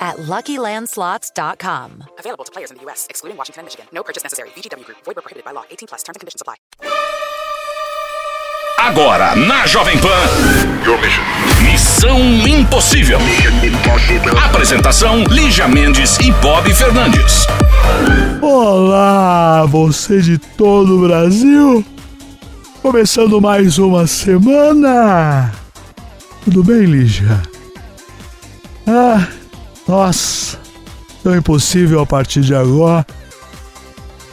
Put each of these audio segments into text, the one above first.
at LuckyLandSlots.com. Available to players in the U.S., excluding Washington and Michigan. No purchase necessary. VGW Group. Void where prohibited by law. 18 plus. Terms and conditions apply. Agora, na Jovem Pan. Missão Impossível. Apresentação: Lígia Mendes e Bob Fernandes. Olá, você de todo o Brasil. Começando mais uma semana. Tudo bem, Lígia? Ah, nossa, tão impossível a partir de agora.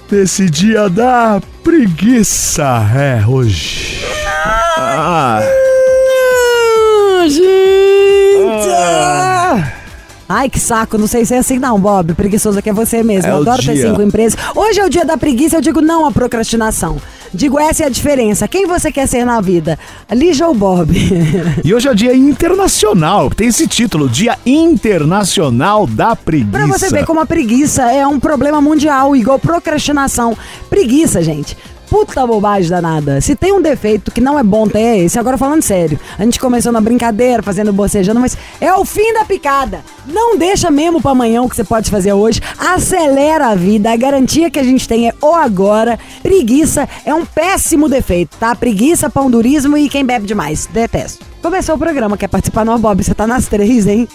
Nesse dia da preguiça, é, hoje. Ah, Gente! Ai, que saco, não sei se é assim não, Bob. Preguiçoso que é você mesmo. É eu adoro ter cinco empresas. Hoje é o dia da preguiça, eu digo não à procrastinação. Digo, essa é a diferença. Quem você quer ser na vida? Lígia ou Bob? e hoje é o dia internacional, tem esse título, Dia Internacional da Preguiça. Pra você ver como a preguiça é um problema mundial, igual procrastinação. Preguiça, gente. Puta bobagem danada. Se tem um defeito que não é bom ter, é esse. Agora falando sério. A gente começou na brincadeira, fazendo bocejando, mas é o fim da picada. Não deixa mesmo pra amanhã o que você pode fazer hoje. Acelera a vida. A garantia que a gente tem é o agora. Preguiça é um péssimo defeito, tá? Preguiça, pão durismo e quem bebe demais. Detesto. Começou o programa. Quer participar? Não, Bob. Você tá nas três, hein?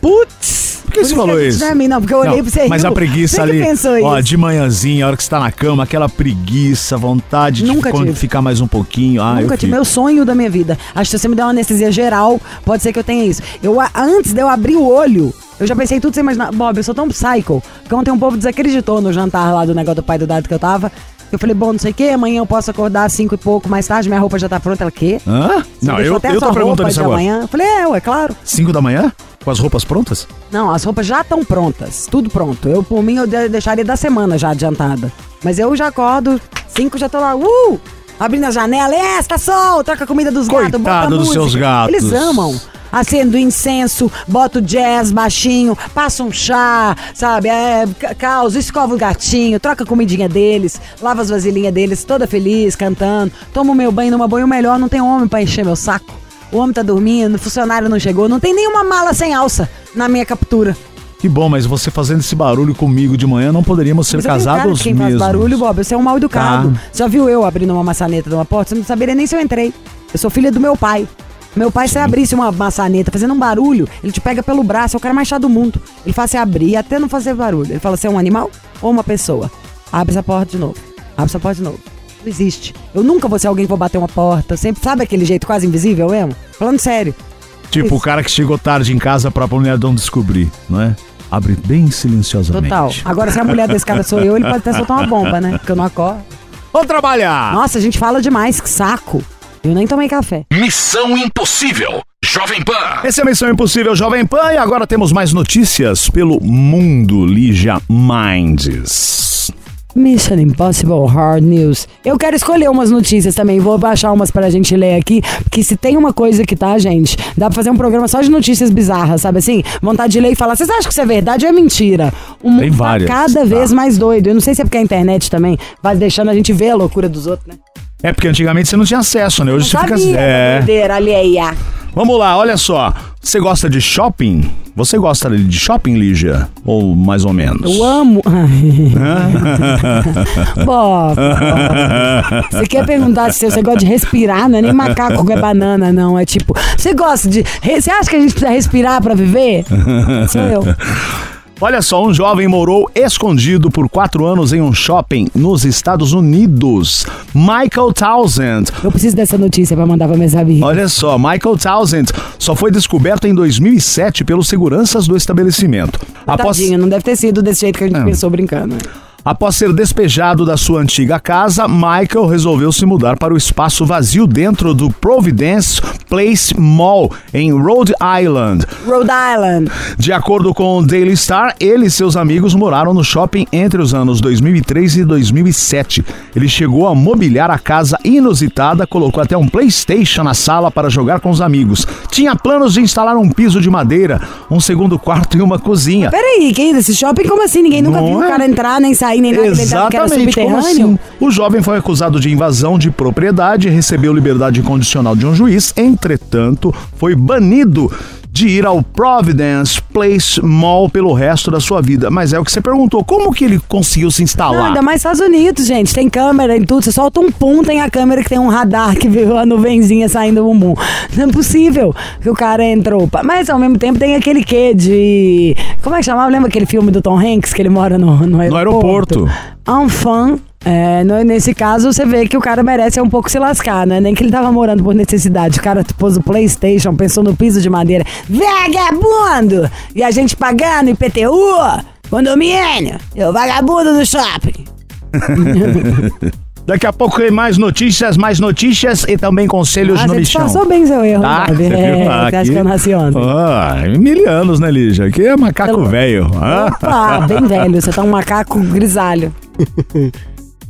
Putz! Por que você falou isso? Não, mim, não, porque eu olhei Não, pra você Mas riu. a preguiça ali, ó, de manhãzinha, a hora que você tá na cama, aquela preguiça, vontade Nunca de quando tive. ficar mais um pouquinho. Ah, Nunca tive meu sonho da minha vida. Acho que se você me der uma anestesia geral, pode ser que eu tenha isso. Eu, antes de eu abrir o olho, eu já pensei tudo sem imaginar. Bob, eu sou tão psycho que ontem um povo desacreditou no jantar lá do negócio do pai do dado que eu tava. Eu falei, bom, não sei o que, amanhã eu posso acordar às cinco e pouco mais tarde, minha roupa já tá pronta. Ela, quê? Hã? Você Não, eu, eu tô perguntando isso agora. amanhã? Eu falei, é, ué, claro. Cinco da manhã? Com as roupas prontas? Não, as roupas já estão prontas, tudo pronto. Eu, por mim, eu de- deixaria da semana já adiantada. Mas eu já acordo, cinco já tô lá, uh! Abrindo a janela, é, tá sol, troca a comida dos gatos, bota Coitado dos música. seus gatos. Eles amam. Acendo incenso, boto jazz baixinho, passa um chá, sabe? É, ca- causa, escova o gatinho, troca a comidinha deles, lava as vasilhinhas deles, toda feliz, cantando. Tomo meu banho numa banho melhor, não tem homem pra encher meu saco. O homem tá dormindo, o funcionário não chegou, não tem nenhuma mala sem alça na minha captura. Que bom, mas você fazendo esse barulho comigo de manhã, não poderíamos ser Mas casados quem mesmo. faz barulho, Bob, você é um mal educado. Tá. Já viu eu abrindo uma maçaneta de uma porta? Você não saberia nem se eu entrei. Eu sou filha do meu pai. Meu pai, se abrisse uma maçaneta fazendo um barulho, ele te pega pelo braço, é o cara mais chato do mundo. Ele faz você abrir até não fazer barulho. Ele fala, você é um animal ou uma pessoa? Abre essa porta de novo. Abre essa porta de novo. Existe. Eu nunca vou ser alguém que vou bater uma porta. Sempre, sabe aquele jeito quase invisível mesmo? Falando sério. Tipo o cara que chegou tarde em casa pra mulher não descobrir, não é? Abre bem silenciosamente. Total. Agora, se a mulher desse cara sou eu, ele pode até soltar uma bomba, né? Porque eu não acordo. Vamos trabalhar! Nossa, a gente fala demais, que saco. Eu nem tomei café. Missão Impossível. Jovem Pan. Essa é a Missão Impossível Jovem Pan e agora temos mais notícias pelo mundo Lígia Minds. Mission Impossible Hard News. Eu quero escolher umas notícias também, vou baixar umas pra gente ler aqui, porque se tem uma coisa que tá, gente, dá pra fazer um programa só de notícias bizarras, sabe assim? Vontade de ler e falar, vocês acham que isso é verdade ou é mentira? O mundo Tem tá várias, cada tá. vez mais doido. Eu não sei se é porque a internet também vai deixando a gente ver a loucura dos outros, né? É porque antigamente você não tinha acesso, né? Hoje Não você sabia fica. da É. doideira. Vamos lá, olha só. Você gosta de shopping? Você gosta de shopping, Lígia? Ou mais ou menos? Eu amo. Bom, você quer perguntar se você gosta de respirar? Não é nem macaco que é banana, não. É tipo, você gosta de. Você acha que a gente precisa respirar pra viver? Sou eu. Olha só, um jovem morou escondido por quatro anos em um shopping nos Estados Unidos. Michael Townsend. Eu preciso dessa notícia pra mandar pra minhas amigas. Olha só, Michael Townsend só foi descoberto em 2007 pelos seguranças do estabelecimento. Após, Tadinho, não deve ter sido desse jeito que a gente Não. pensou brincando. Após ser despejado da sua antiga casa, Michael resolveu se mudar para o espaço vazio dentro do Providence Place Mall, em Rhode Island. Rhode Island. De acordo com o Daily Star, ele e seus amigos moraram no shopping entre os anos 2003 e 2007. Ele chegou a mobiliar a casa inusitada, colocou até um PlayStation na sala para jogar com os amigos. Tinha planos de instalar um piso de madeira, um segundo quarto e uma cozinha. Peraí, que esse shopping, como assim? Ninguém nunca Não viu o é? cara entrar, nem sair, nem nada, Exatamente, como assim? O jovem foi acusado de invasão de propriedade e recebeu liberdade condicional de um juiz. Entretanto, foi banido de ir ao Providence Place Mall pelo resto da sua vida. Mas é o que você perguntou, como que ele conseguiu se Não, instalar? ainda mais Estados Unidos, gente. Tem câmera em tudo. Você solta um pum, tem a câmera que tem um radar que viu a nuvenzinha saindo do bumbum. Não é possível que o cara entrou. Mas ao mesmo tempo tem aquele quê de. Como é que chamava? Lembra aquele filme do Tom Hanks que ele mora no, no aeroporto? aeroporto. Enfant. É, no- nesse caso, você vê que o cara merece um pouco se lascar, né? Nem que ele tava morando por necessidade. O cara pôs o Playstation, pensou no piso de madeira. Vagabundo! E a gente pagando IPTU, condomínio, e o vagabundo do shopping. Daqui a pouco tem mais notícias, mais notícias e também conselhos Ah, no você Michão. disfarçou bem seu erro, Ah, sabe? É, Ah, você acha aqui- que eu nasci ontem? Ah, mil anos, né, Lígia? Aqui é macaco Tá- velho. Ah. Opa, bem velho, você tá um macaco grisalho.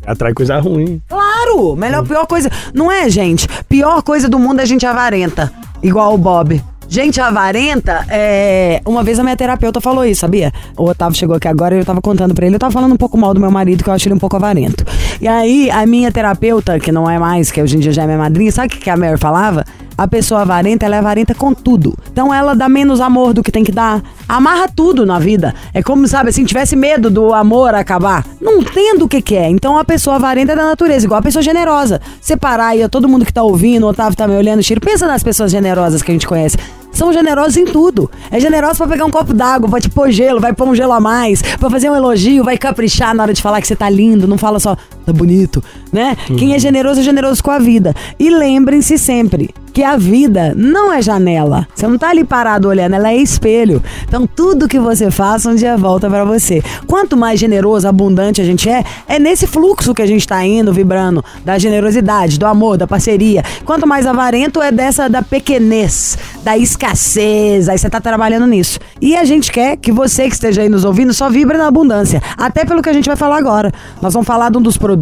Atrai coisa ruim. Claro! Melhor, pior coisa. Não é, gente? Pior coisa do mundo é gente avarenta. Igual o Bob. Gente avarenta, é. Uma vez a minha terapeuta falou isso, sabia? O Otávio chegou aqui agora e eu tava contando pra ele. Eu tava falando um pouco mal do meu marido, que eu acho ele um pouco avarento. E aí, a minha terapeuta, que não é mais, que hoje em dia já é minha madrinha, sabe o que a Mary falava? A pessoa avarenta, ela é avarenta com tudo. Então ela dá menos amor do que tem que dar. Amarra tudo na vida. É como, sabe, assim, tivesse medo do amor acabar. Não entendo o que que é. Então a pessoa avarenta é da natureza, igual a pessoa generosa. Separar aí, todo mundo que tá ouvindo, o Otávio tá me olhando, Chiro, pensa nas pessoas generosas que a gente conhece. São generosos em tudo. É generoso pra pegar um copo d'água, pra te pôr gelo, vai pôr um gelo a mais, pra fazer um elogio, vai caprichar na hora de falar que você tá lindo, não fala só, tá bonito, né? Quem é generoso é generoso com a vida. E lembrem-se sempre que a vida não é janela. Você não tá ali parado olhando, ela é espelho. Então tudo que você faça um dia volta pra você. Quanto mais generoso, abundante a gente é, é nesse fluxo que a gente tá indo, vibrando, da generosidade, do amor, da parceria. Quanto mais avarento é dessa da pequenez, da escassez. Aí você tá trabalhando nisso. E a gente quer que você que esteja aí nos ouvindo só vibre na abundância. Até pelo que a gente vai falar agora. Nós vamos falar de um dos produtos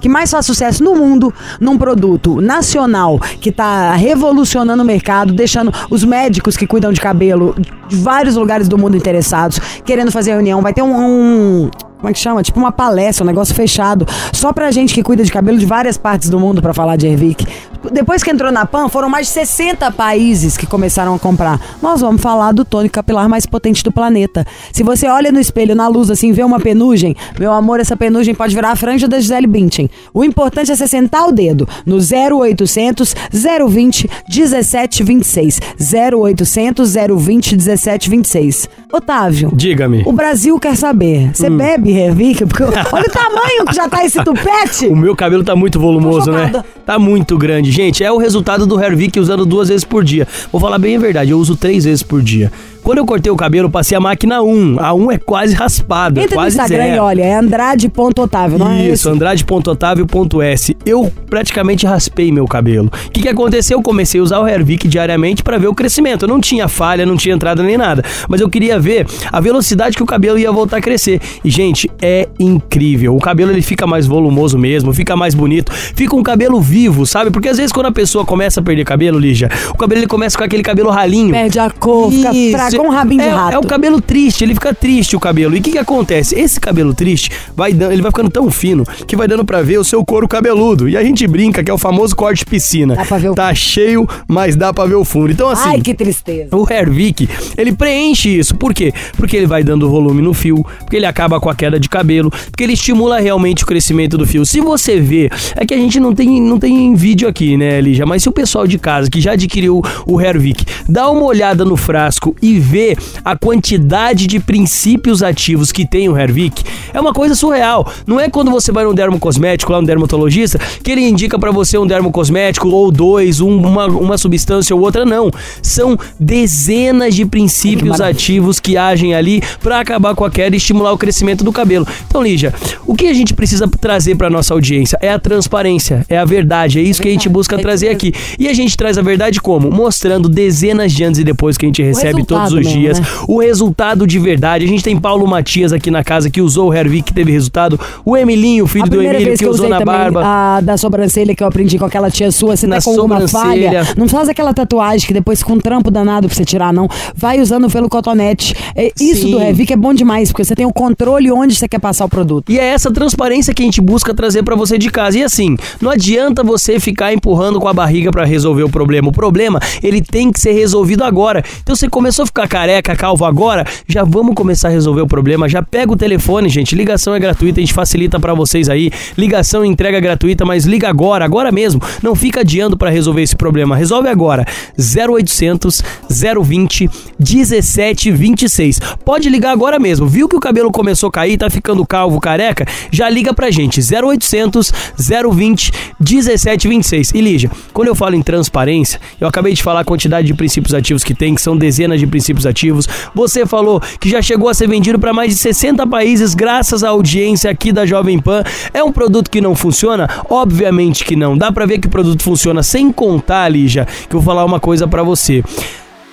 que mais faz sucesso no mundo, num produto nacional que tá revolucionando o mercado, deixando os médicos que cuidam de cabelo de vários lugares do mundo interessados, querendo fazer reunião. Vai ter um- um como é que chama? Tipo uma palestra, um negócio fechado, só pra gente que cuida de cabelo de várias partes do mundo pra falar de Hervik. Depois que entrou na PAN, foram mais de 60 países que começaram a comprar. Nós vamos falar do tônico capilar mais potente do planeta. Se você olha no espelho, na luz, assim, vê uma penugem, meu amor, essa penugem pode virar a franja da Gisele Bündchen. O importante é você sentar o dedo no 0800 020 1726. 0800 020 1726. Otávio. Diga-me. O Brasil quer saber. Você bebe Hervik? Porque olha o tamanho que já tá esse tupete. O meu cabelo tá muito volumoso, né? Tá muito grande. Gente, é o resultado do Hervik usando duas vezes por dia. Vou falar bem a verdade, eu uso três vezes por dia. Quando eu cortei o cabelo, eu passei a máquina 1. A 1 é quase raspada, Entra no quase Instagram zero. e olha, é andrade.otávio, não é Isso, andrade.otávio.s. Eu praticamente raspei meu cabelo. O que, que aconteceu? Eu comecei a usar o Hervik diariamente para ver o crescimento. Eu não tinha falha, não tinha entrada nem nada. Mas eu queria ver a velocidade que o cabelo ia voltar a crescer. E, gente, é incrível. O cabelo ele fica mais volumoso mesmo, fica mais bonito, fica um cabelo vivo, sabe? Porque às vezes quando a pessoa começa a perder cabelo, Lígia, o cabelo ele começa com aquele cabelo ralinho. Perde a cor, fica Isso. Fraco, com um rabinho de é, rato. É o cabelo triste, ele fica triste o cabelo. E o que, que acontece? Esse cabelo triste vai dando, ele vai ficando tão fino que vai dando pra ver o seu couro cabeludo. E a gente brinca que é o famoso corte piscina. Dá pra ver o- Tá cheio, mas dá pra ver o fundo. Então assim, Ai, que tristeza. o Hervik, ele preenche isso. Por quê? Porque ele vai dando volume no fio, porque ele acaba com a queda de cabelo, porque ele estimula realmente o crescimento do fio. Se você vê, é que a gente não tem, não tem vídeo aqui, né, Lígia? Mas se o pessoal de casa que já adquiriu o Hervik, dá uma olhada no frasco e vê a quantidade de princípios ativos que tem o Hervik, é uma coisa surreal. Não é quando você vai num dermocosmético, lá no dermatologista, que ele indica para você um dermocosmético ou dois, um, uma, uma substância ou outra, não. São dezenas de princípios ativos que agem ali para acabar com a queda e estimular o crescimento do cabelo. Então, Lígia, o que a gente precisa trazer para nossa audiência é a transparência, é a verdade, é isso que a gente busca trazer aqui. E a gente traz a verdade como? Mostrando dezenas de antes e depois que a gente recebe todos os mesmo, dias, né? o resultado de verdade. A gente tem Paulo Matias aqui na casa que usou o Hervik, que teve resultado, o Emilinho, filho do Emílio, que que usou na barba. a da sobrancelha que eu aprendi com aquela tia sua, você Na tá com alguma falha, não faz aquela tatuagem que depois com um trampo danado pra você tirar, não. Vai usando pelo cotonete. É, Isso Sim. do Revic é bom demais, porque você tem o controle onde você quer passar o produto. E é essa transparência que a gente busca trazer pra você de casa. E assim, não adianta você ficar empurrando com a barriga pra resolver o problema. O problema, ele tem que ser resolvido agora. Então você começou a ficar careca, calvo agora, já vamos começar a resolver o problema. Já pega o telefone, gente. Ligação é gratuita, a gente facilita pra vocês aí. Ligação e entrega gratuita, mas liga agora, agora mesmo. Não fica adiando pra resolver esse problema. Resolve agora. 0800 020 1726. Pode ligar agora mesmo. Viu que o cabelo começou a cair, tá ficando calvo, careca? Já liga pra gente. 0800 020 1726. E Lígia, quando eu falo em transparência, eu acabei de falar a quantidade de princípios ativos que tem, que são dezenas de princípios ativos. Você falou que já chegou a ser vendido para mais de 60 países graças à audiência aqui da Jovem Pan. É um produto que não funciona? Obviamente que não. Dá pra ver que o produto funciona sem contar, Lígia, que eu vou falar uma coisa pra você.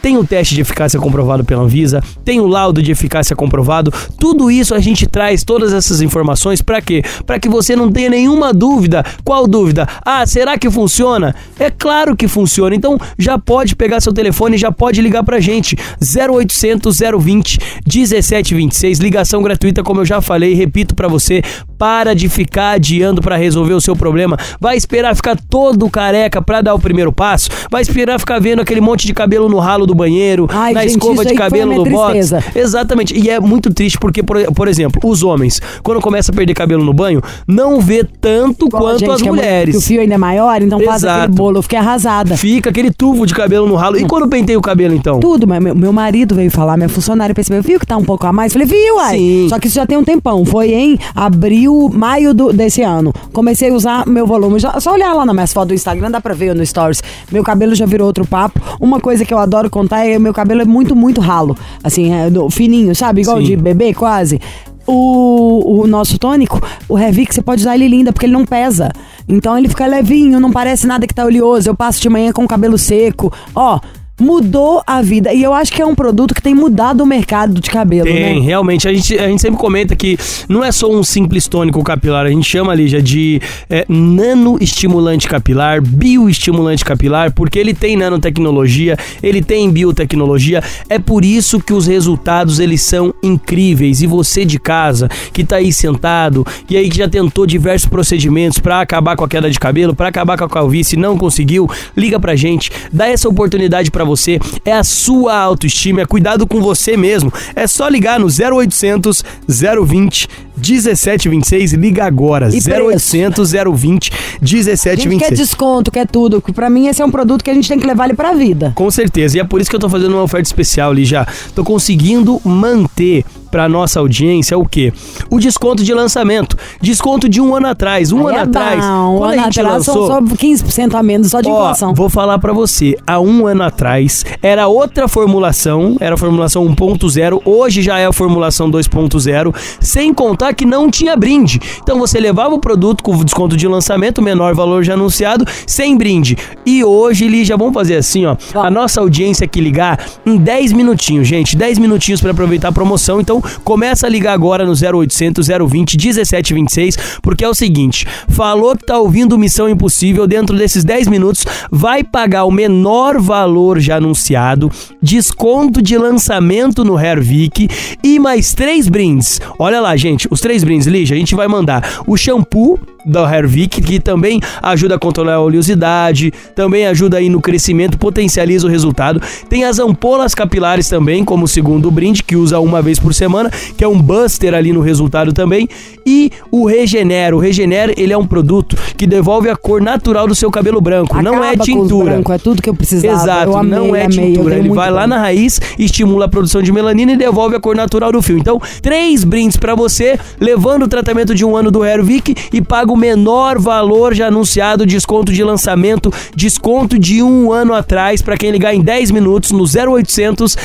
Tem o teste de eficácia comprovado pela Anvisa, tem o laudo de eficácia comprovado. Tudo isso a gente traz todas essas informações para quê? Para que você não tenha nenhuma dúvida. Qual dúvida? Ah, será que funciona? É claro que funciona. Então já pode pegar seu telefone, já pode ligar pra gente. 0800 020 1726, ligação gratuita, como eu já falei, repito pra você, para de ficar adiando pra resolver o seu problema. Vai esperar ficar todo careca pra dar o primeiro passo? Vai esperar ficar vendo aquele monte de cabelo no ralo do banheiro, Ai, na gente, escova de aí cabelo no box? Exatamente. E é muito triste porque, por, por exemplo, os homens, quando começa a perder cabelo no banho, não vê tanto a quanto gente as é mu- mulheres. que o fio ainda é maior, então faz Exato. aquele bolo. Eu fiquei arrasada. Fica aquele tubo de cabelo no ralo. E quando pentei o cabelo, então? Tudo, mas meu, meu marido veio falar, minha funcionária percebeu, viu que tá um pouco a mais? Falei, viu. Sim. Só que isso já tem um tempão. Foi em abril, maio do- desse ano. Comecei a usar meu volume. Já- só olhar lá nas minhas fotos do Instagram, dá pra ver no Stories. Meu cabelo já virou outro papo. Uma coisa que eu adoro contar é que meu cabelo é muito, muito ralo. Assim, é do- fininho, sabe? Igual Sim. de bebê, quase. O, o nosso tônico, o Revic, você pode usar ele linda, porque ele não pesa. Então ele fica levinho, não parece nada que tá oleoso. Eu passo de manhã com o cabelo seco. Ó, mudou a vida. E eu acho que é um produto que tem mudado o mercado de cabelo, Tem, né? realmente. A gente, a gente sempre comenta que não é só um simples tônico capilar, a gente chama, Lígia, de é, nanoestimulante capilar, bioestimulante capilar, porque ele tem nanotecnologia, ele tem biotecnologia. É por isso que os resultados eles são incríveis. E você de casa, que tá aí sentado, e aí que já tentou diversos procedimentos para acabar com a queda de cabelo, para acabar com a calvície, não conseguiu, liga pra gente, dá essa oportunidade pra você. É a sua autoestima, é cuidado com você mesmo. É só ligar no 0800 020 1726, liga agora. E preço? 0800 020 A gente quer 1726. desconto, quer tudo. que Pra mim, esse é um produto que a gente tem que levar ele pra vida. Com certeza, e é por isso que eu tô fazendo uma oferta especial ali já. Tô conseguindo manter pra nossa audiência o quê? O desconto de lançamento. Desconto de um ano atrás. Um Aí ano é atrás. bom. Um ano atrás lançou, são só 15% a menos, só de Ó, inflação. vou falar pra você, há um ano atrás era outra formulação, era a formulação 1.0, hoje já é a formulação 2.0, sem contar que não tinha brinde. Então você levava o produto com desconto de lançamento, menor valor já anunciado, sem brinde. E hoje, Li, já vamos fazer assim, ó, a nossa audiência que ligar em 10 minutinhos, gente, 10 minutinhos pra aproveitar a promoção. Então começa a ligar agora no 0800 020 1726, porque é o seguinte, falou que tá ouvindo Missão Impossível dentro desses 10 minutos, vai pagar o menor valor já anunciado, desconto de lançamento no Hervik e mais três brindes. Olha lá, gente, os três brindes, Lígia. A gente vai mandar o shampoo da Hervik, que também ajuda a controlar a oleosidade, também ajuda aí no crescimento, potencializa o resultado. Tem as ampolas capilares também, como segundo brinde, que usa uma vez por semana, que é um buster ali no resultado também. E o Regenera. O Regenera, ele é um produto que devolve a cor natural do seu cabelo branco. não é Acaba com os tintura. branco, é tudo que eu precisava. Exato, eu amei, não é amei, tintura. Ele vai lá na raiz, estimula a produção de melanina e devolve a cor natural do fio. Então, três brindes pra você, levando o tratamento de um ano do Hervik e paga o menor valor já anunciado, desconto de lançamento, desconto de um ano atrás pra quem ligar em 10 minutos no 0800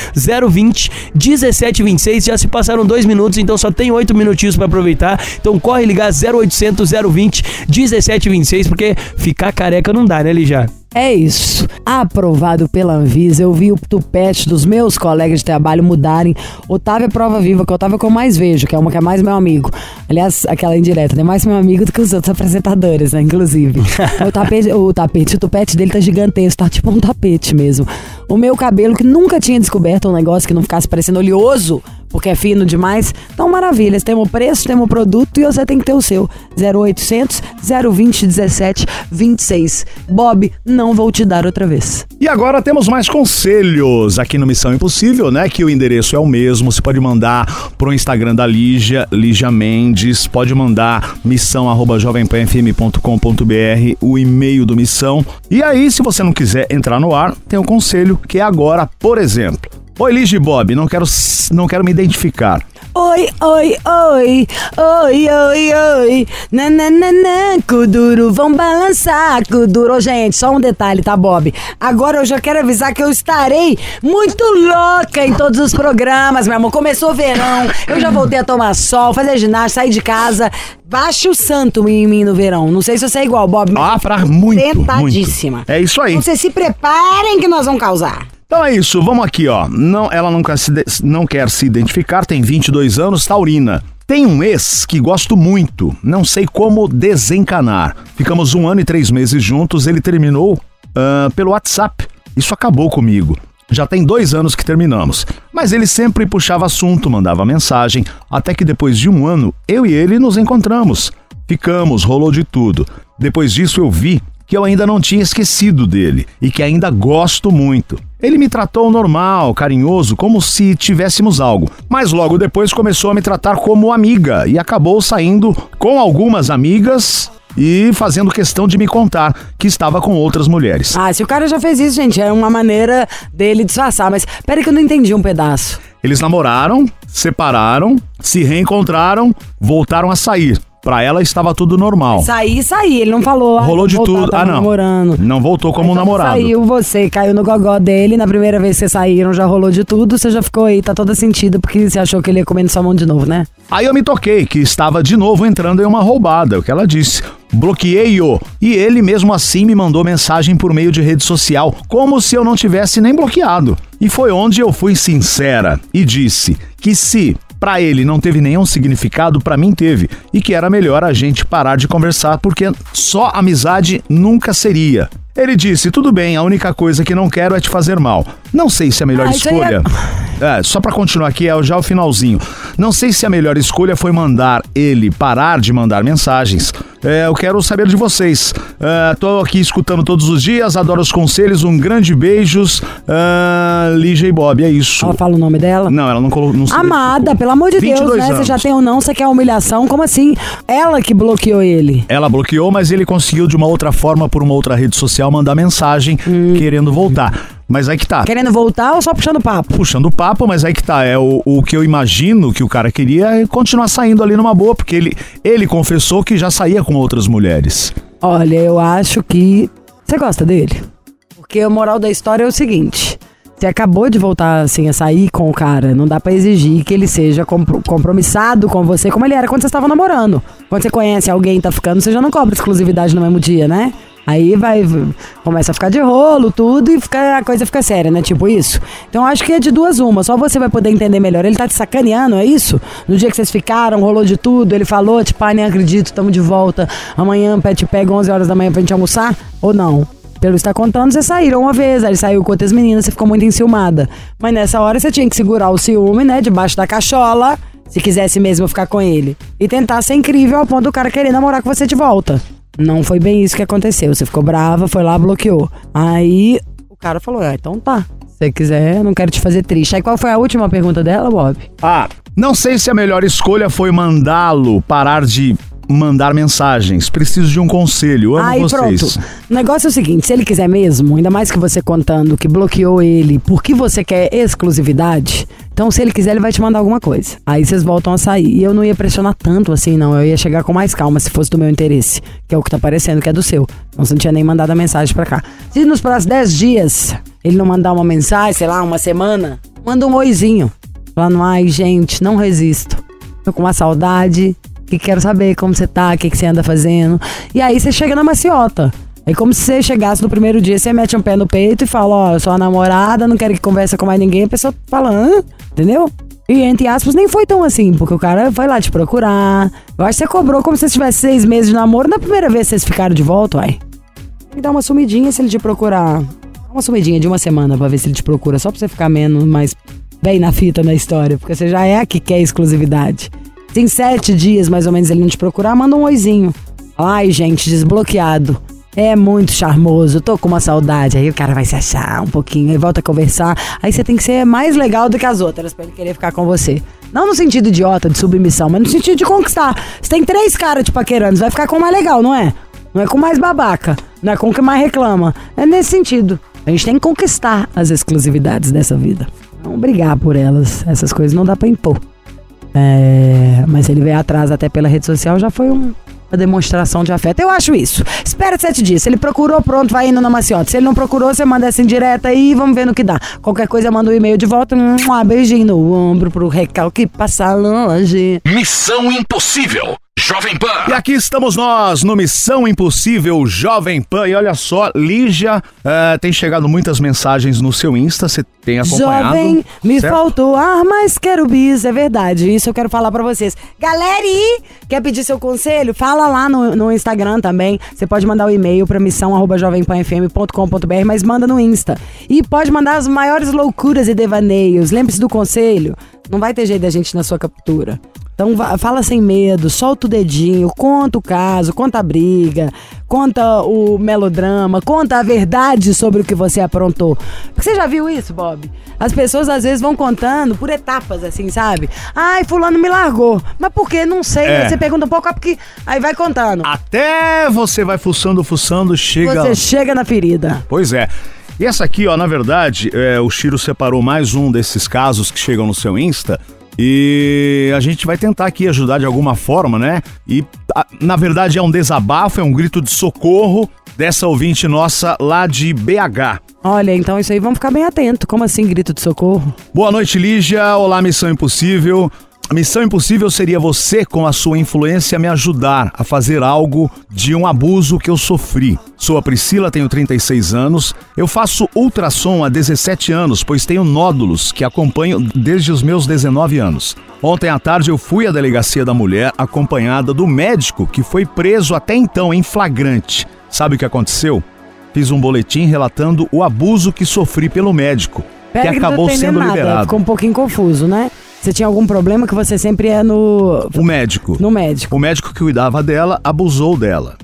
020 1726. Já se passaram dois minutos, então só tem oito minutinhos pra aproveitar. Então corre ligar 0800 020 1726, porque ficar careca não dá, né, Lígia? É isso. Aprovado pela Anvisa, eu vi o tupete dos meus colegas de trabalho mudarem. Otávio é prova viva, que o Otávio é que eu mais vejo, que é uma que é mais meu amigo. Aliás, aquela indireta, né? Mais meu amigo do que os outros apresentadores, né? Inclusive. o, tapete, o tapete, o tupete dele tá gigantesco, tá tipo um tapete mesmo. O meu cabelo, que nunca tinha descoberto um negócio que não ficasse parecendo oleoso, porque é fino demais. Então, maravilha. Temos preço, temos produto e você tem que ter o seu. 0800 020 17 26. Bob, não vou te dar outra vez. E agora temos mais conselhos aqui no Missão Impossível, né? Que o endereço é o mesmo. Você pode mandar pro Instagram da Lígia, Lígia Mendes. Pode mandar missão@jovempanfm.com.br, o e-mail do Missão. E aí, se você não quiser entrar no ar, tem um conselho que é agora, por exemplo. Oi, Lígia e Bob, não quero, não quero me identificar. Oi, oi, oi, oi, oi, oi. Nananana, Kuduro, vão balançar, Kuduro. Ô, Gente, só um detalhe, tá, Bob? Agora eu já quero avisar que eu estarei muito louca em todos os programas, meu amor. Começou o verão, eu já voltei a tomar sol, fazer ginástica, sair de casa. Baixe o santo em mim no verão. Não sei se você é igual, Bob, Ah, pra muito, tentadíssima. muito. É isso aí. Então vocês se preparem que nós vamos causar. Então é isso, vamos aqui, ó. Não, ela não quer, se não quer se identificar, tem 22 anos, taurina. Tem um ex que gosto muito, não sei como desencanar. Ficamos um ano e três meses juntos, ele terminou ah, pelo WhatsApp. Isso acabou comigo. Já tem dois anos que terminamos. Mas ele sempre puxava assunto, mandava mensagem, até que depois de um ano, eu e ele nos encontramos. Ficamos, rolou de tudo. Depois disso eu vi que eu ainda não tinha esquecido dele e que ainda gosto muito. Ele me tratou normal, carinhoso, como se tivéssemos algo, mas logo depois começou a me tratar como amiga e acabou saindo com algumas amigas e fazendo questão de me contar que estava com outras mulheres. Ah, se o cara já fez isso, gente, é uma maneira dele disfarçar. Mas peraí que eu não entendi um pedaço. Eles namoraram, separaram, se reencontraram, voltaram a sair. Pra ela estava tudo normal. Sair, sair. Ele não falou. ah, Rolou de voltar, tudo. Ah, não. namorando. Não voltou como Então namorado. Saiu você, caiu no gogó dele. Na primeira vez que vocês saíram, já rolou de tudo. Você já ficou aí, tá toda sentida, porque você achou que ele ia comendo sua mão de novo, né? Aí eu me toquei que estava de novo entrando em uma roubada, é o que ela disse. Bloqueei-o e ele mesmo assim me mandou mensagem por meio de rede social, como se eu não tivesse nem bloqueado. E foi onde eu fui sincera e disse que se Pra ele não teve nenhum significado, pra mim teve, e que era melhor a gente parar de conversar porque só amizade nunca seria. Ele disse: "Tudo bem, a única coisa que não quero é te fazer mal. Não sei se a melhor Ah, aí é- escolha é, só pra continuar aqui, é já o finalzinho. Não sei se a melhor escolha foi mandar ele parar de mandar mensagens. É, eu quero saber de vocês. É, tô aqui escutando todos os dias, adoro os conselhos. Um grande beijos, uh, Lígia e Bob. É isso. Ela fala o nome dela. Não, ela não colocou. não Amada, pelo amor de Deus, 22 né? Você já tem ou não, você quer humilhação? Como assim? Ela que bloqueou ele. Ela bloqueou, mas ele conseguiu de uma outra forma, por uma outra rede social, mandar mensagem Hum. querendo voltar. Mas aí que tá. Querendo voltar ou só puxando papo? puxando papo, mas aí que tá, é o, o que eu imagino que o cara queria é continuar saindo ali numa boa, porque ele, ele confessou que já saía com outras mulheres. Olha, eu acho que você gosta dele. Porque a moral da história é o seguinte: você acabou de voltar assim a sair com o cara, não dá pra exigir que ele seja compro- compromissado com você como ele era quando você estava namorando. Quando você conhece alguém e tá ficando, você já não cobra exclusividade no mesmo dia, né? Aí vai, começa a ficar de rolo, tudo, e fica, a coisa fica séria, né? Tipo isso. Então acho que é de duas uma. Só você vai poder entender melhor. Ele tá te sacaneando, é isso? No dia que vocês ficaram, rolou de tudo, ele falou, tipo, pai, nem acredito, tamo de volta. Amanhã pé te pega 11 horas da manhã pra gente almoçar? Ou não? Pelo que está contando, vocês saíram uma vez, aí ele saiu com outras meninas, você ficou muito enciumada. Mas nessa hora você tinha que segurar o ciúme, né? Debaixo da cachola se quisesse mesmo ficar com ele. E tentar ser incrível ao ponto do cara querer namorar com você de volta. Não foi bem isso que aconteceu. Você ficou brava, foi lá, bloqueou. Aí o cara falou: ah, então tá. Se você quiser, não quero te fazer triste. Aí qual foi a última pergunta dela, Bob? Ah, não sei se a melhor escolha foi mandá-lo parar de mandar mensagens. Preciso de um conselho. Amo Aí vocês. pronto. O negócio é o seguinte: se ele quiser mesmo, ainda mais que você contando que bloqueou ele porque você quer exclusividade, então se ele quiser, ele vai te mandar alguma coisa. Aí vocês voltam a sair. E eu não ia pressionar tanto assim, não. Eu ia chegar com mais calma se fosse do meu interesse, que é o que tá parecendo, que é do seu. Então você não tinha nem mandado a mensagem pra cá. Se nos próximos 10 dias ele não mandar uma mensagem, sei lá, uma semana, manda um oizinho. Falando, ai, gente, não resisto. Tô com uma saudade. Que quero saber como você tá, o que você anda fazendo. E aí você chega na maciota. É como se você chegasse no primeiro dia, você mete um pé no peito e fala, ó, eu sou a namorada, não quero que converse com mais ninguém. A pessoa fala, hã? Entendeu? E entre aspas, nem foi tão assim, porque o cara foi lá te procurar. Eu acho que você cobrou como se tivesse seis meses de namoro. Na primeira vez vocês ficaram de volta, uai. Tem que dar uma sumidinha se ele te procurar. Dá Uma sumidinha de uma semana pra ver se ele te procura, só pra você ficar menos, mais bem na fita na história. Porque você já é a que quer exclusividade. Se em sete dias, mais ou menos, ele não te procurar, manda um oizinho. Ai, gente, desbloqueado. É muito charmoso, tô com uma saudade. Aí o cara vai se achar um pouquinho, aí volta a conversar. Aí você tem que ser mais legal do que as outras pra ele querer ficar com você. Não no sentido idiota, de submissão, mas no sentido de conquistar. Você tem três caras te paquerando, você vai ficar com o mais legal, não é? Não é com o mais babaca, não é com o que mais reclama. É nesse sentido. A gente tem que conquistar as exclusividades dessa vida. Não brigar por elas. Essas coisas não dá pra impor. É, mas ele veio atrás até pela rede social, já foi um- uma demonstração de afeto. Eu acho isso. Espera sete dias. Se ele procurou, pronto, vai indo na maciota. Se ele não procurou, você manda essa indireta aí e vamos ver no que dá. Qualquer coisa, manda um e-mail de volta. Um beijinho no ombro pro recalque passar longe. Missão Impossível. Jovem E Pan. aqui estamos nós no Missão Impossível Jovem Pan. E olha só, Lígia, eh, tem chegado muitas mensagens no seu Insta, você tem acompanhado. Jovem, me certo? faltou ar mais quero bis, é verdade. Isso eu quero falar pra vocês. Galera, quer pedir seu conselho? Fala lá no, no Instagram também. Você pode mandar o e-mail pra missão@jovempanfm.com.br, mas manda no Insta. E pode mandar as maiores loucuras e devaneios. Lembre-se do conselho. Não vai ter jeito da gente na sua captura. Então fala sem medo, solta o dedinho, conta o caso, conta a briga, conta o melodrama, conta a verdade sobre o que você aprontou. Porque você já viu isso, Bob? As pessoas às vezes vão contando por etapas, assim, sabe? Ai, fulano me largou. Mas por quê? Não sei. É. Aí você pergunta um pouco, ah, porque. Aí vai contando. Até você vai fuçando, fuçando, chega. Você chega na ferida. Pois é. E essa aqui, ó, na verdade, é, o Chiro separou mais um desses casos que chegam no seu Insta. E a gente vai tentar aqui ajudar de alguma forma, né? E na verdade é um desabafo, é um grito de socorro dessa ouvinte nossa lá de BH. Olha, então isso aí vamos ficar bem atento. Como assim, grito de socorro? Boa noite, Lígia. Olá, Missão Impossível. A Missão Impossível seria você, com a sua influência, me ajudar a fazer algo de um abuso que eu sofri. Sou a Priscila, tenho 36 anos. Eu faço ultrassom há 17 anos, pois tenho nódulos que acompanho desde os meus 19 anos. Ontem à tarde eu fui à delegacia da mulher acompanhada do médico que foi preso até então em flagrante. Sabe o que aconteceu? Fiz um boletim relatando o abuso que sofri pelo médico, Pera que acabou sendo nada. liberado. Ficou um pouquinho confuso, né? Você tinha algum problema que você sempre é no, O médico. no médico. O médico que cuidava dela abusou dela.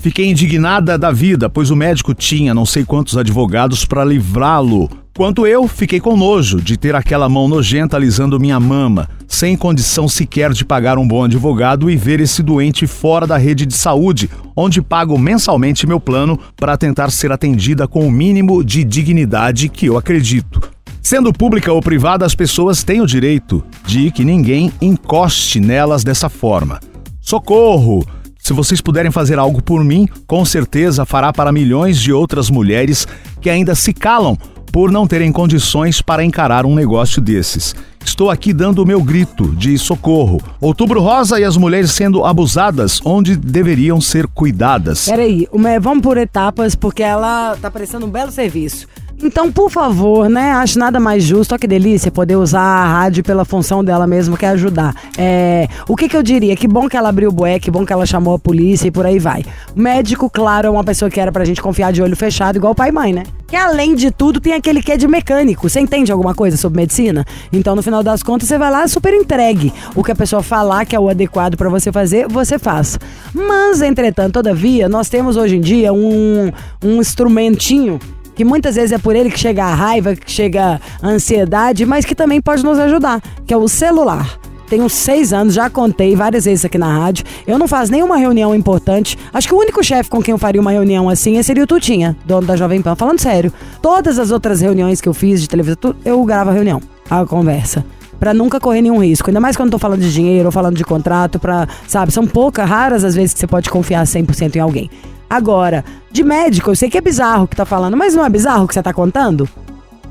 Fiquei indignada da vida, pois o médico tinha não sei quantos advogados para livrá-lo. Quanto eu, fiquei com nojo de ter aquela mão nojenta alisando minha mama, sem condição sequer de pagar um bom advogado e ver esse doente fora da rede de saúde, onde pago mensalmente meu plano para tentar ser atendida com o mínimo de dignidade que eu acredito. Sendo pública ou privada, as pessoas têm o direito de que ninguém encoste nelas dessa forma. Socorro! Se vocês puderem fazer algo por mim, com certeza fará para milhões de outras mulheres que ainda se calam por não terem condições para encarar um negócio desses. Estou aqui dando o meu grito de socorro. Outubro Rosa e as mulheres sendo abusadas onde deveriam ser cuidadas. Peraí, vamos por etapas, porque ela tá parecendo um belo serviço. Então, por favor, né? Acho nada mais justo. Olha que delícia poder usar a rádio pela função dela mesmo, que é ajudar. É, o que, que eu diria? Que bom que ela abriu o bué, que bom que ela chamou a polícia e por aí vai. Médico, claro, é uma pessoa que era pra gente confiar de olho fechado, igual pai e mãe, né? Que além de tudo tem aquele que é de mecânico. Você entende alguma coisa sobre medicina? Então, no final das contas, você vai lá super entregue. O que a pessoa falar que é o adequado pra você fazer, você faz. Mas, entretanto, todavia, nós temos hoje em dia um, um instrumentinho que muitas vezes é por ele que chega a raiva, que chega a ansiedade, mas que também pode nos ajudar, que é o celular. Tenho seis anos, já contei várias vezes aqui na rádio. Eu não faço nenhuma reunião importante. Acho que o único chefe com quem eu faria uma reunião assim seria o Tutinha, dono da Jovem Pan. Falando sério, todas as outras reuniões que eu fiz de televisão, eu gravo a reunião, a conversa. Pra nunca correr nenhum risco. Ainda mais quando eu tô falando de dinheiro ou falando de contrato, pra, sabe, são poucas, raras as vezes que você pode confiar 100% em alguém. Agora, de médico, eu sei que é bizarro o que tá falando, mas não é bizarro o que você tá contando?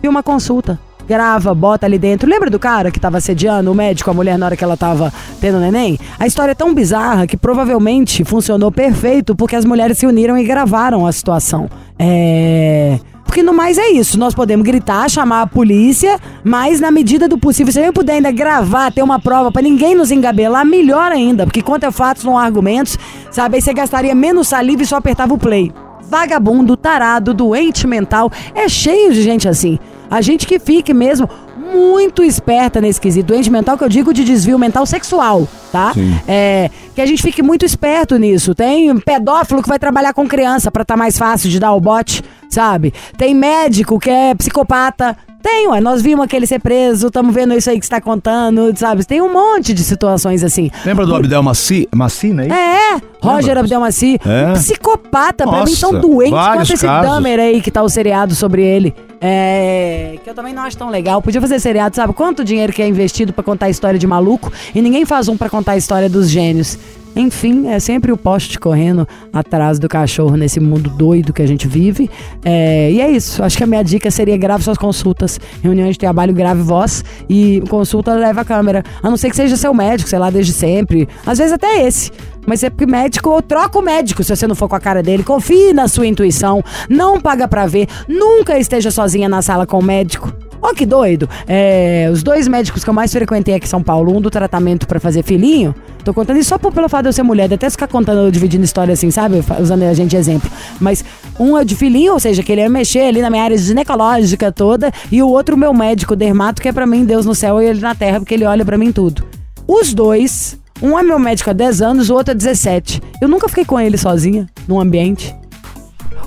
E uma consulta. Grava, bota ali dentro. Lembra do cara que tava assediando o médico, a mulher, na hora que ela tava tendo neném? A história é tão bizarra que provavelmente funcionou perfeito porque as mulheres se uniram e gravaram a situação. É. Porque no mais é isso, nós podemos gritar, chamar a polícia, mas na medida do possível, se a gente puder ainda gravar, ter uma prova pra ninguém nos engabelar, melhor ainda, porque conta fatos, não há argumentos, sabe? Aí você gastaria menos saliva e só apertava o play. Vagabundo, tarado, doente mental, é cheio de gente assim. A gente que fique mesmo muito esperta nesse quesito. Doente mental que eu digo de desvio mental sexual, tá? É, que a gente fique muito esperto nisso. Tem pedófilo que vai trabalhar com criança pra estar mais fácil de dar o bote, sabe? Tem médico que é psicopata. Tem, ué. Nós vimos aquele ser preso, estamos vendo isso aí que você tá contando, sabe? Tem um monte de situações assim. Lembra do Abdel Maci, Macina aí? É, Roger Abdelmaci. É. Psicopata, pra mim tão Nossa, doente quanto esse casos. Dahmer aí que tá o seriado sobre ele. É. Que eu também não acho tão legal. Podia fazer seriado, sabe? Quanto dinheiro que é investido pra contar a história de maluco e ninguém faz um pra contar a história dos gênios. Enfim, é sempre o poste correndo atrás do cachorro nesse mundo doido que a gente vive. É, e é isso. Acho que a minha dica seria grave suas consultas. Reuniões de trabalho, grave voz e consulta leva a câmera. A não ser que seja seu médico, sei lá, desde sempre. Às vezes até esse. Mas é porque médico, ou troca o médico se você não for com a cara dele. Confie na sua intuição. Não paga pra ver. Nunca esteja sozinha na sala com o médico. Ó, que doido. É, os dois médicos que eu mais frequentei aqui em São Paulo, um do tratamento pra fazer filhinho. Tô contando isso só por- pelo fato de eu ser mulher. Até ficar contando, dividindo história assim, sabe? Usando a gente de exemplo. Mas um é de filhinho, ou seja, que ele ia mexer ali na minha área ginecológica toda. E o outro, meu médico dermato, que é pra mim Deus no céu e ele na terra, porque ele olha pra mim tudo. Os dois, um é meu médico há 10 anos, o outro há 17. Eu nunca fiquei com ele sozinha, num ambiente.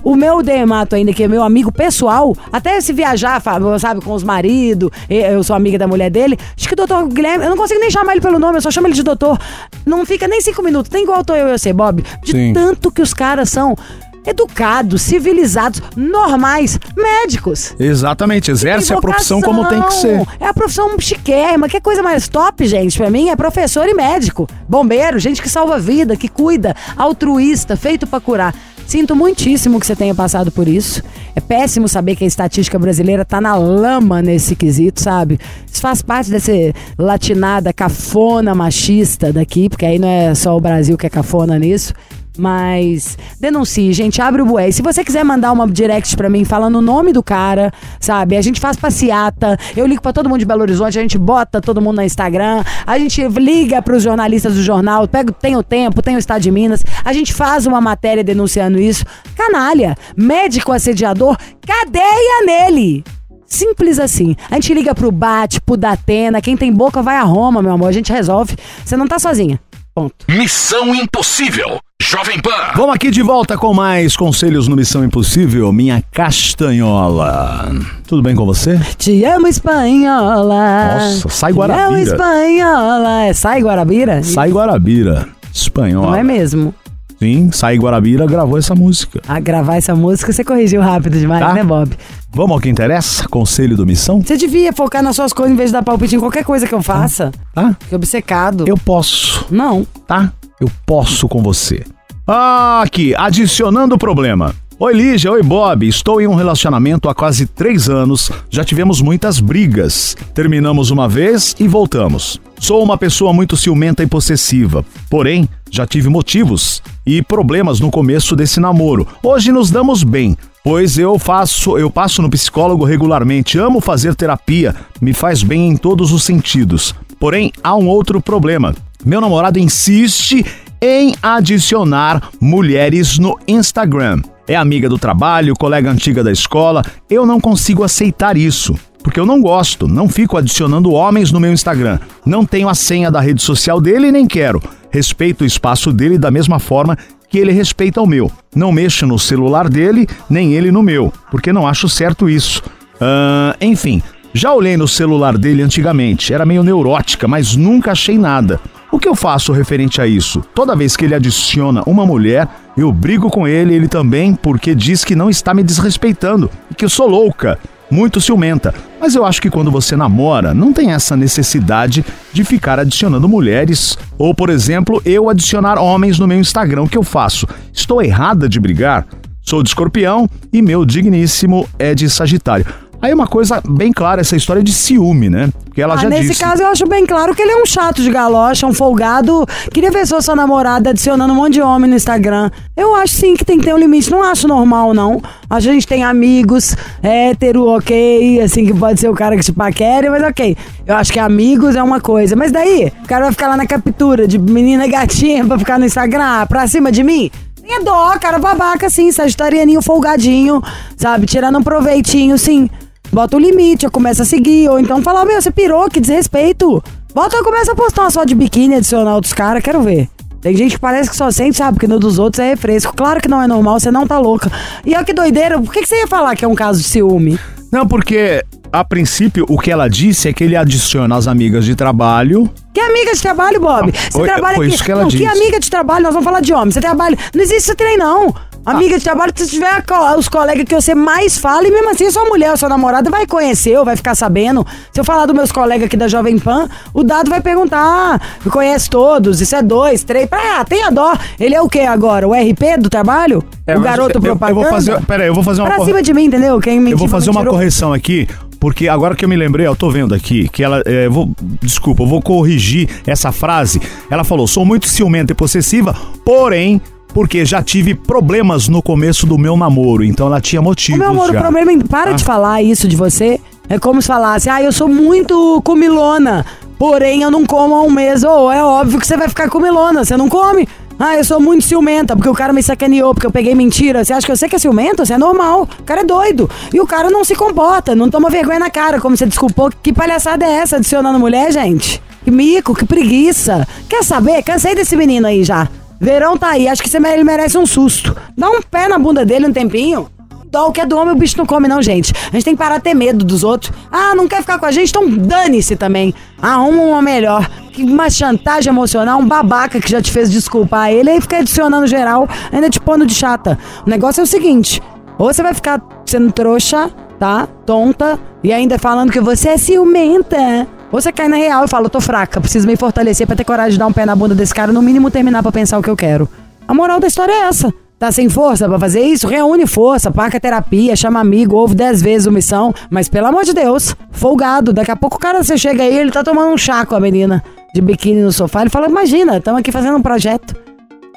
O meu dermato ainda, que é meu amigo pessoal, até se viajar, sabe, com os maridos, eu sou amiga da mulher dele, acho que o doutor Guilherme, eu não consigo nem chamar ele pelo nome, eu só chamo ele de doutor. Não fica nem cinco minutos, nem igual tô eu e você, Bob. De Sim. tanto que os caras são educados, civilizados, normais, médicos. Exatamente, exerce a profissão como tem que ser. É a profissão chiquérrima. Que coisa mais top, gente, pra mim é professor e médico. Bombeiro, gente que salva vida, que cuida, altruísta, feito pra curar. Sinto muitíssimo que você tenha passado por isso. É péssimo saber que a estatística brasileira tá na lama nesse quesito, sabe? Isso faz parte dessa latinada cafona machista daqui, porque aí não é só o Brasil que é cafona nisso. Mas denuncie, gente, abre o bué. Se você quiser mandar uma direct pra mim falando o nome do cara, sabe? A gente faz passeata, eu ligo pra todo mundo de Belo Horizonte, a gente bota todo mundo no Instagram, a gente liga pros jornalistas do jornal, pega, tem o tempo, tem o Estado de Minas, a gente faz uma matéria denunciando isso. Canalha, médico assediador, cadeia nele! Simples assim. A gente liga pro Bate, pro Datena, quem tem boca vai a Roma, meu amor, a gente resolve. Você não tá sozinha. Ponto. Missão Impossível. Jovem Pan. Vamos aqui de volta com mais conselhos no Missão Impossível, minha castanhola. Tudo bem com você? Te amo, espanhola. Nossa, sai Te amo, Guarabira. espanhola. É, sai Guarabira? Sai Guarabira, espanhola. Não é mesmo? Sim, Sai Guarabira gravou essa música. A gravar essa música, você corrigiu rápido demais, Tá. né, Bob? Vamos ao que interessa? Conselho do Missão? Você devia focar nas suas coisas em vez de dar palpite em qualquer coisa que eu faça. Tá? Que obcecado. Eu posso, Não. tá? Eu posso com você. Ah, aqui, adicionando o problema. Oi Lígia, oi Bob, estou em um relacionamento há quase três anos, já tivemos muitas brigas. Terminamos uma vez e voltamos. Sou uma pessoa muito ciumenta e possessiva, porém, já tive motivos e problemas no começo desse namoro. Hoje nos damos bem, pois eu faço, eu passo no psicólogo regularmente, amo fazer terapia, me faz bem em todos os sentidos. Porém, há um outro problema. Meu namorado insiste em adicionar mulheres no Instagram. É amiga do trabalho, colega antiga da escola. Eu não consigo aceitar isso. Porque eu não gosto, não fico adicionando homens no meu Instagram. Não tenho a senha da rede social dele e nem quero. Respeito o espaço dele da mesma forma que ele respeita o meu. Não mexo no celular dele, nem ele no meu, porque não acho certo isso. Ah, enfim, já olhei no celular dele antigamente, era meio neurótica, mas nunca achei nada. O que eu faço referente a isso? Toda vez que ele adiciona uma mulher, eu brigo com ele, ele também, porque diz que não está me desrespeitando e que eu sou louca, muito ciumenta. Mas eu acho que quando você namora, não tem essa necessidade de ficar adicionando mulheres ou, por exemplo, eu adicionar homens no meu Instagram. O que eu faço? Estou errada de brigar? Sou de escorpião e meu digníssimo é de Sagitário. Aí uma coisa bem clara, essa história de ciúme, né? Porque ela Ah, já nesse disse. caso eu acho bem claro que ele é um chato de galocha, um folgado. Queria ver só sua namorada adicionando um monte de homem no Instagram. Eu acho sim que tem que ter um limite. Não acho normal, não. A gente tem amigos, hétero, ok, assim, que pode ser o cara que te paquere, mas ok. Eu acho que amigos é uma coisa. Mas daí, o cara vai ficar lá na captura de menina gatinha pra ficar no Instagram, ah, pra cima de mim? Tem é dó, cara babaca, assim, sagitarianinho folgadinho, sabe? Tirando um proveitinho, sim. Bota o limite, eu começo a seguir. Ou então fala, meu, você pirou, que desrespeito. Bota eu começo a postar uma foto de biquíni, adicionar outros caras, quero ver. Tem gente que parece que só sente, sabe? Que no dos outros é refresco. Claro que não é normal, você não tá louca. E olha que doideira, por que, que você ia falar que é um caso de ciúme? Não, porque a princípio o que ela disse é que ele adiciona as amigas de trabalho. Que amiga de trabalho, Bob? Você Oi, trabalha foi aqui. isso que ela não, que disse. amiga de trabalho? Nós vamos falar de homem. Você trabalha. Não existe esse trem, não. Amiga de trabalho, se tiver co- os colegas que você mais fala, e mesmo assim, sua mulher sua namorada vai conhecer ou vai ficar sabendo. Se eu falar dos meus colegas aqui da Jovem Pan, o dado vai perguntar: ah, me conhece todos, isso é dois, três. Ah, tenha dó. Ele é o que agora? O RP do trabalho? É, o mas garoto eu- eu, propaganda? vou fazer. Peraí, eu vou fazer uma Pra corre- cima de mim, entendeu? Quem me Eu vou fazer uma tirou- correção aqui, porque agora que eu me lembrei, eu tô vendo aqui, que ela. é, eu vou, desculpa, eu vou corrigir essa frase. Ela falou: sou muito ciumenta e possessiva, porém. Porque já tive problemas no começo do meu namoro, então ela tinha motivos. meu amor, já. o problema é. Para Ah. de falar isso de você. É como se falasse, ah, eu sou muito comilona, porém eu não como há um mês. Ou é óbvio que você vai ficar comilona, você não come. Ah, eu sou muito ciumenta, porque o cara me sacaneou, porque eu peguei mentira. Você acha que eu sei que é ciumento? Você é normal. O cara é doido. E o cara não se comporta, não toma vergonha na cara, como você desculpou. Que palhaçada é essa adicionando mulher, gente? Que mico, que preguiça. Quer saber? Cansei desse menino aí já. Verão tá aí, acho que ele merece um susto. Dá um pé na bunda dele um tempinho. Dó, o que é do homem, o bicho não come, não, gente. A gente tem que parar de ter medo dos outros. Ah, não quer ficar com a gente? Então dane-se também. Arruma uma melhor. Uma chantagem emocional, um babaca que já te fez desculpar ele, aí fica adicionando geral, ainda te pondo de chata. O negócio é o seguinte: ou você vai ficar sendo trouxa, tá? Tonta, e ainda falando que você é ciumenta. Ou você cai na real e fala, eu tô fraca, preciso me fortalecer pra ter coragem de dar um pé na bunda desse cara, no mínimo terminar pra pensar o que eu quero. A moral da história é essa. Tá sem força pra fazer isso? Reúne força, paga terapia, chama amigo, ouve dez vezes o missão. Mas pelo amor de Deus, folgado. Daqui a pouco o cara, você chega aí, ele tá tomando um chá com a menina de biquíni no sofá. Ele fala, imagina, estamos aqui fazendo um projeto.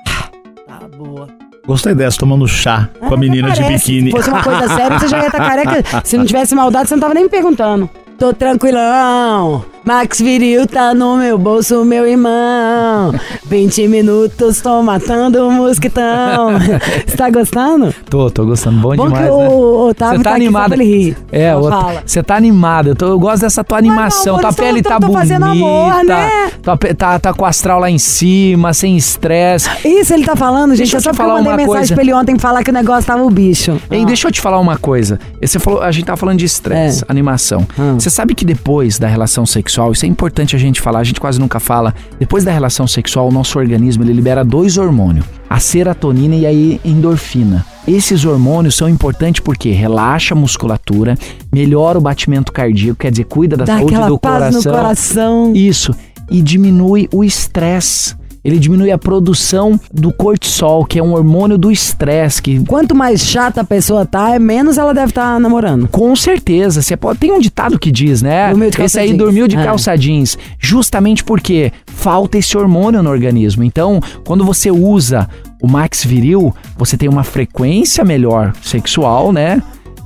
Tá boa. Gostei dessa, tomando chá com a menina de biquíni. Se fosse uma coisa séria, você já ia estar careca. Se não tivesse maldade, você não tava nem me perguntando. Tô tranquilão. Max Viril tá no meu bolso, meu irmão. 20 minutos, tô matando o mosquitão. Você tá gostando? Tô, tô gostando. Bom, Bom demais, que né? o Otávio tá tá aqui ele rir. É, o- você tá animada. Eu, tô- eu gosto dessa tua animação. amor, tua tô- pele tô- tá tô bonita. fazendo amor, né? tua tá, tá com o astral lá em cima, sem estresse. Isso ele tá falando, gente. Deixa eu só te porque eu falar mandei uma mensagem coisa. pra ele ontem falar que o negócio tava o bicho. Hein, deixa eu te falar uma coisa. Você falou, a gente tava falando de estresse, É. animação. Hum. Você sabe que depois da relação sexual, isso é importante a gente falar, a gente quase nunca fala. Depois da relação sexual, o nosso organismo ele libera dois hormônios: a serotonina e a endorfina. Esses hormônios são importantes porque relaxa a musculatura, melhora o batimento cardíaco, quer dizer, cuida da Dá saúde do paz coração. no coração. Isso. E diminui o estresse. Ele diminui a produção do cortisol, que é um hormônio do estresse, que Quanto mais chata a pessoa tá, é menos ela deve estar namorando. com certeza, você pode. Tem um ditado que diz, né? Dormiu de esse aí jeans. dormiu de É. calça jeans. Justamente porque falta esse hormônio no organismo. Então, quando você usa o Max Viril, você tem uma frequência melhor sexual, né?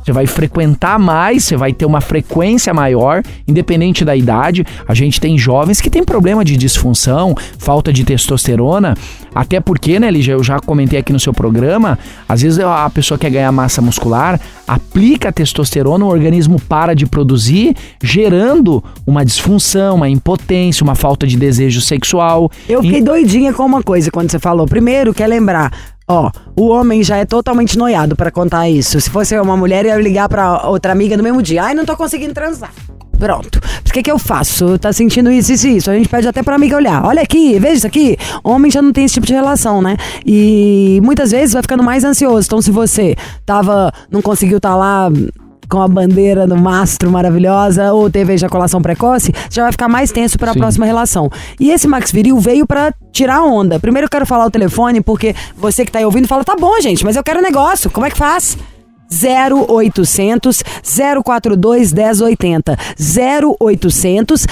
Você vai frequentar mais, você vai ter uma frequência maior, independente da idade. A gente tem jovens que têm problema de disfunção, falta de testosterona, até porque, né, Lígia, eu já comentei aqui no seu programa, às vezes a pessoa quer ganhar massa muscular, aplica a testosterona, o organismo para de produzir, gerando uma disfunção, uma impotência, uma falta de desejo sexual. Eu fiquei doidinha com uma coisa quando você falou. Primeiro, quer lembrar, Ó, o homem já é totalmente noiado pra contar isso. Se fosse uma mulher, ia ligar pra outra amiga no mesmo dia. Ai, não tô conseguindo transar. Pronto. O que, que eu faço? Tá sentindo isso, isso, isso. A gente pede até pra amiga olhar. Olha aqui, veja isso aqui. Homem já não tem esse tipo de relação, né? E muitas vezes vai ficando mais ansioso. Então, se você tava, não conseguiu estar tá lá com a bandeira no mastro maravilhosa ou teve ejaculação precoce, já vai ficar mais tenso para a próxima relação. E esse Max Viril veio para tirar onda. Primeiro eu quero falar o telefone porque você que tá aí ouvindo fala: "Tá bom, gente, mas eu quero negócio. Como é que faz?" 0800 042 1080. 0800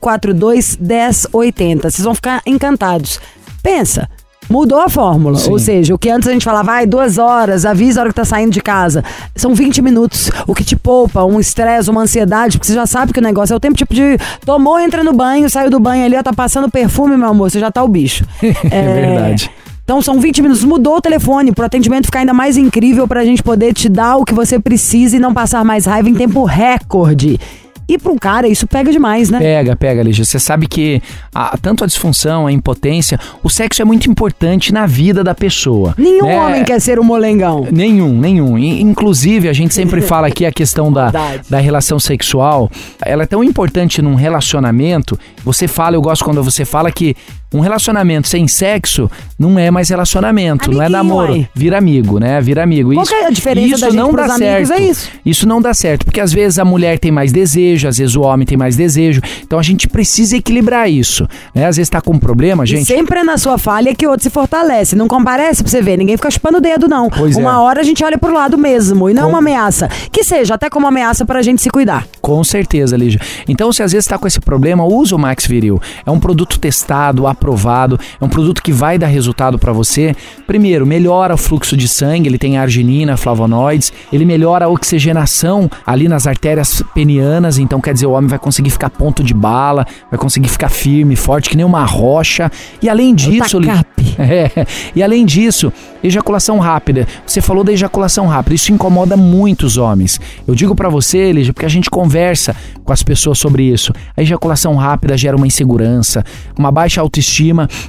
042 1080. Vocês vão ficar encantados. Pensa, Mudou a fórmula. Sim. Ou seja, o que antes a gente falava, vai, duas horas, avisa a hora que tá saindo de casa. São 20 minutos. O que te poupa, um estresse, uma ansiedade, porque você já sabe que o negócio é o tempo tipo de. Tomou, entra no banho, saiu do banho ali, ó, tá passando perfume, meu amor, você já tá o bicho. é, é verdade. Então são 20 minutos. Mudou o telefone pro atendimento ficar ainda mais incrível pra gente poder te dar o que você precisa e não passar mais raiva em tempo recorde. E para um cara, isso pega demais, né? Pega, pega, Lígia. Você sabe que a, tanto a disfunção, a impotência, o sexo é muito importante na vida da pessoa. Nenhum né? homem quer ser um molengão. Nenhum, nenhum. inclusive, a gente sempre fala aqui a questão da, da relação sexual. Ela é tão importante num relacionamento. Você fala, eu gosto quando você fala que um relacionamento sem sexo não é mais relacionamento, Amiguinho, não é namoro, aí. vira amigo, né? Vira amigo. Qual isso, é a diferença isso não dá certo. É isso. isso não dá certo, porque às vezes a mulher tem mais desejo, às vezes o homem tem mais desejo. Então a gente precisa equilibrar isso, né? Às vezes tá com um problema, gente. E sempre é na sua falha que o outro se fortalece. Não comparece pra você ver, ninguém fica chupando o dedo não. Pois uma é. hora a gente olha pro lado mesmo e não com... uma ameaça. Que seja até como ameaça pra gente se cuidar. Com certeza, Lígia. Então se às vezes tá com esse problema, usa o Max Viril. É um produto testado, aprovado, é um produto que vai dar resultado para você. Primeiro, melhora o fluxo de sangue, ele tem arginina, flavonoides, ele melhora a oxigenação ali nas artérias penianas, então quer dizer, o homem vai conseguir ficar ponto de bala, vai conseguir ficar firme, forte, que nem uma rocha. E além disso, é, e além disso, ejaculação rápida. Você falou da ejaculação rápida, isso incomoda muitos homens. Eu digo para você, Elija, porque a gente conversa com as pessoas sobre isso. A ejaculação rápida gera uma insegurança, uma baixa autoestima.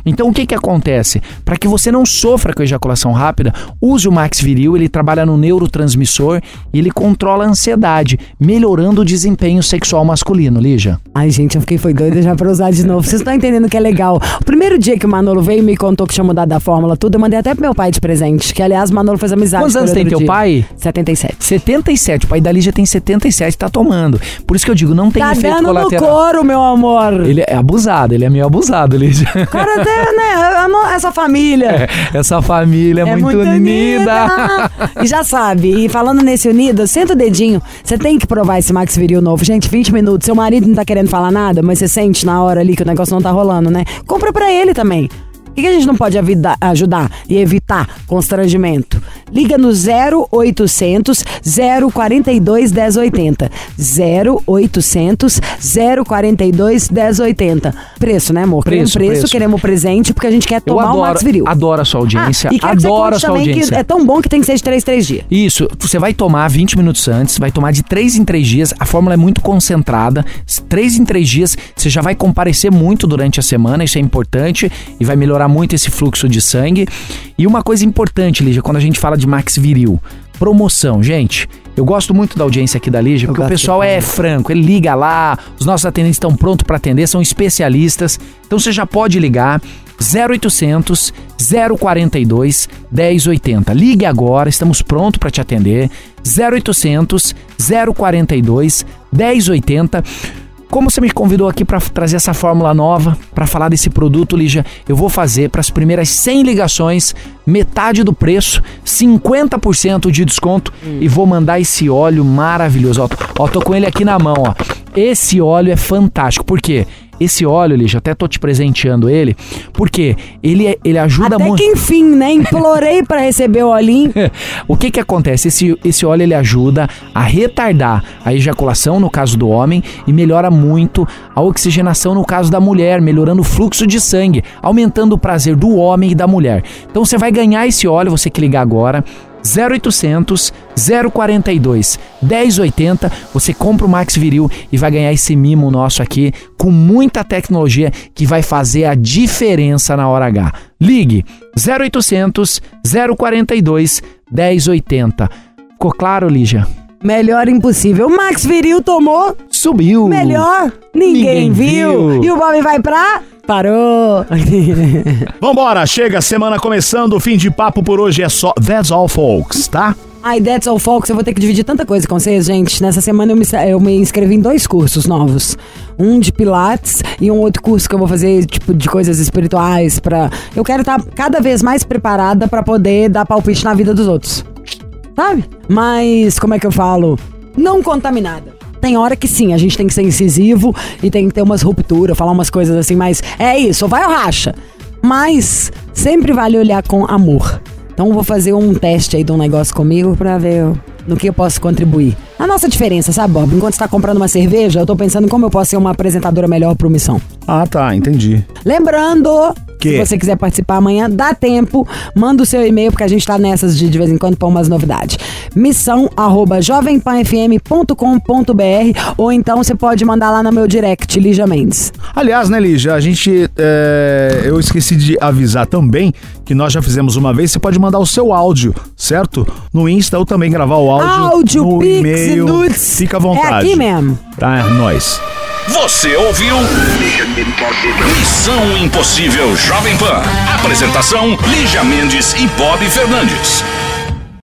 Então o que que acontece? Para que você não sofra com ejaculação rápida, use o Max Viril, ele trabalha no neurotransmissor e ele controla a ansiedade, melhorando o desempenho sexual masculino, Lígia. Ai, gente, eu fiquei foi doida já pra usar de novo. Vocês estão entendendo que é legal. O primeiro dia que o Manolo veio e me contou que tinha mudado a fórmula, tudo, eu mandei até pro meu pai de presente. Que, aliás, o Manolo fez amizade Quantos anos tem teu dia. pai? 77. 77. O pai da Lígia tem 77 tá tomando. Por isso que eu digo, não tem tá efeito dando colateral. no couro, meu amor. Ele é abusado, ele é meio abusado, Lígia. Cara, até, né? Essa família. É, essa família é, é muito, muito unida. unida. e já sabe, e falando nesse unido, senta o dedinho. Você tem que provar esse Max Viril novo. Gente, 20 minutos. Seu marido não tá querendo falar nada, mas você sente na hora ali que o negócio não tá rolando, né? Compra pra ele também. Por que a gente não pode ajudar e evitar constrangimento? Liga no 0800 042 1080. 0800 042 1080. Preço, né, amor? Preço, preço, preço. queremos presente porque a gente quer tomar adoro, o Max Viril. Adoro a sua audiência. Ah, e adoro a sua audiência. é tão bom que tem que ser de 3 3 dias. Isso, você vai tomar 20 minutos antes, vai tomar de 3 em 3 dias. A fórmula é muito concentrada. 3 em 3 dias, você já vai comparecer muito durante a semana, isso é importante e vai melhorar muito esse fluxo de sangue. E uma coisa importante, Lígia, quando a gente fala de Max Viril, promoção, gente. Eu gosto muito da audiência aqui da Lígia, porque o pessoal é franco, ele liga lá, os nossos atendentes estão prontos para atender, são especialistas. Então você já pode ligar 0800 042 1080. Ligue agora, estamos prontos para te atender. 0800 042 1080. Como você me convidou aqui para trazer essa fórmula nova, para falar desse produto, Lígia, eu vou fazer para as primeiras 100 ligações metade do preço, 50% de desconto hum. e vou mandar esse óleo maravilhoso. Ó, ó, tô com ele aqui na mão, ó. Esse óleo é fantástico, por quê? Esse óleo, Lígia, até tô te presenteando ele, porque ele, é- ele ajuda Até muito. que enfim, né? Implorei pra receber o olhinho. O que que acontece? Esse, esse óleo ele ajuda a retardar a ejaculação no caso do homem e melhora muito a oxigenação no caso da mulher, melhorando o fluxo de sangue, aumentando o prazer do homem e da mulher. Então você vai ganhar esse óleo, você que ligar agora. 0800 042 1080, você compra o Max Viril e vai ganhar esse mimo nosso aqui com muita tecnologia que vai fazer a diferença na hora H. Ligue 0800 042 1080. Ficou claro, Lígia? Melhor impossível. O Max Viril tomou. Subiu. Melhor. Ninguém, Ninguém viu. viu. E o Bob vai pra. Parou. Vambora, chega, semana começando, o fim de papo por hoje é só That's All Folks, tá? Ai, That's All Folks, eu vou ter que dividir tanta coisa com vocês, gente. Nessa semana eu me, eu me inscrevi em dois cursos novos. Um de Pilates e um outro curso que eu vou fazer, tipo, de coisas espirituais pra... Eu quero estar cada vez mais preparada pra poder dar palpite na vida dos outros. Sabe? Mas, como é que eu falo? Não contaminada. Tem hora que sim, a gente tem que ser incisivo e tem que ter umas rupturas, falar umas coisas assim, mas é isso, vai ou racha. Mas sempre vale olhar com amor. Então vou fazer um teste aí de um negócio comigo pra ver no que eu posso contribuir. A nossa diferença, sabe, Bob? Enquanto você tá comprando uma cerveja, eu tô pensando como eu posso ser uma apresentadora melhor pro Missão. Ah, tá, entendi. Lembrando, Se você quiser participar amanhã, dá tempo, manda o seu e-mail, porque a gente tá nessas de, de vez em quando pôr umas novidades. Missão arroba jovempanfm.com.br ou então você pode mandar lá no meu direct, Lígia Mendes. Aliás, né, Lígia, a gente. é, eu esqueci de avisar também que nós já fizemos uma vez. Você pode mandar o seu áudio, certo? No Insta ou também gravar o áudio. Áudio, no Pix, e-mail. nudes. Fica à É vontade. aqui mesmo. Tá, é nóis. Você ouviu? Missão Impossível Jovem Pan. Apresentação: Lígia Mendes e Bob Fernandes.